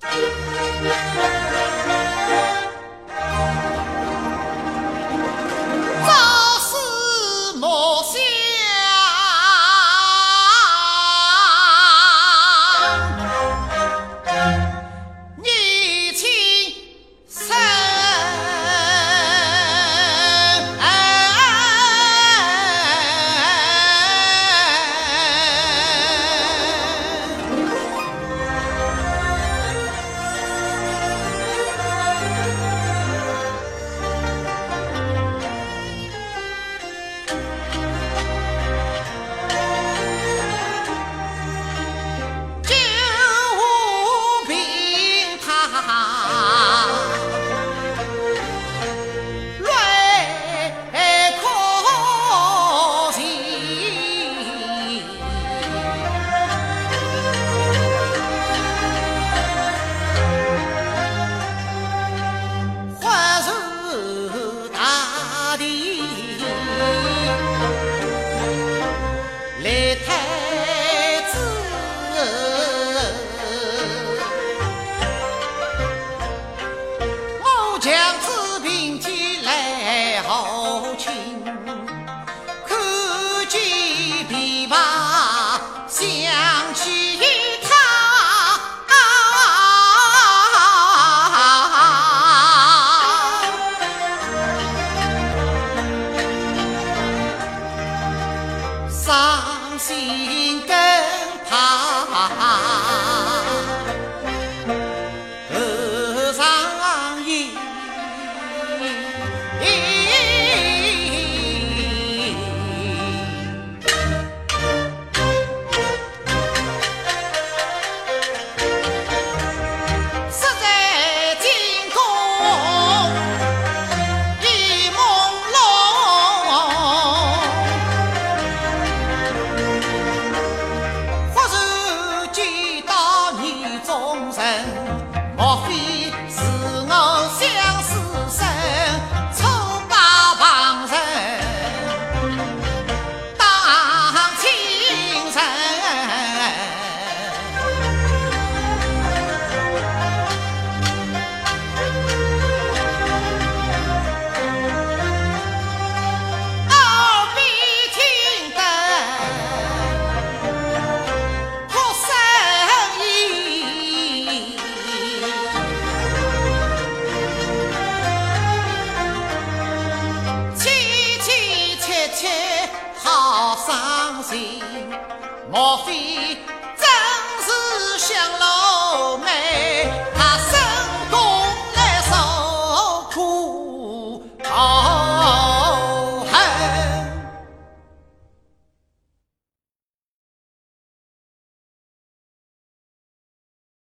Música 心更怕。莫非？切好伤心，莫非真是想老妹？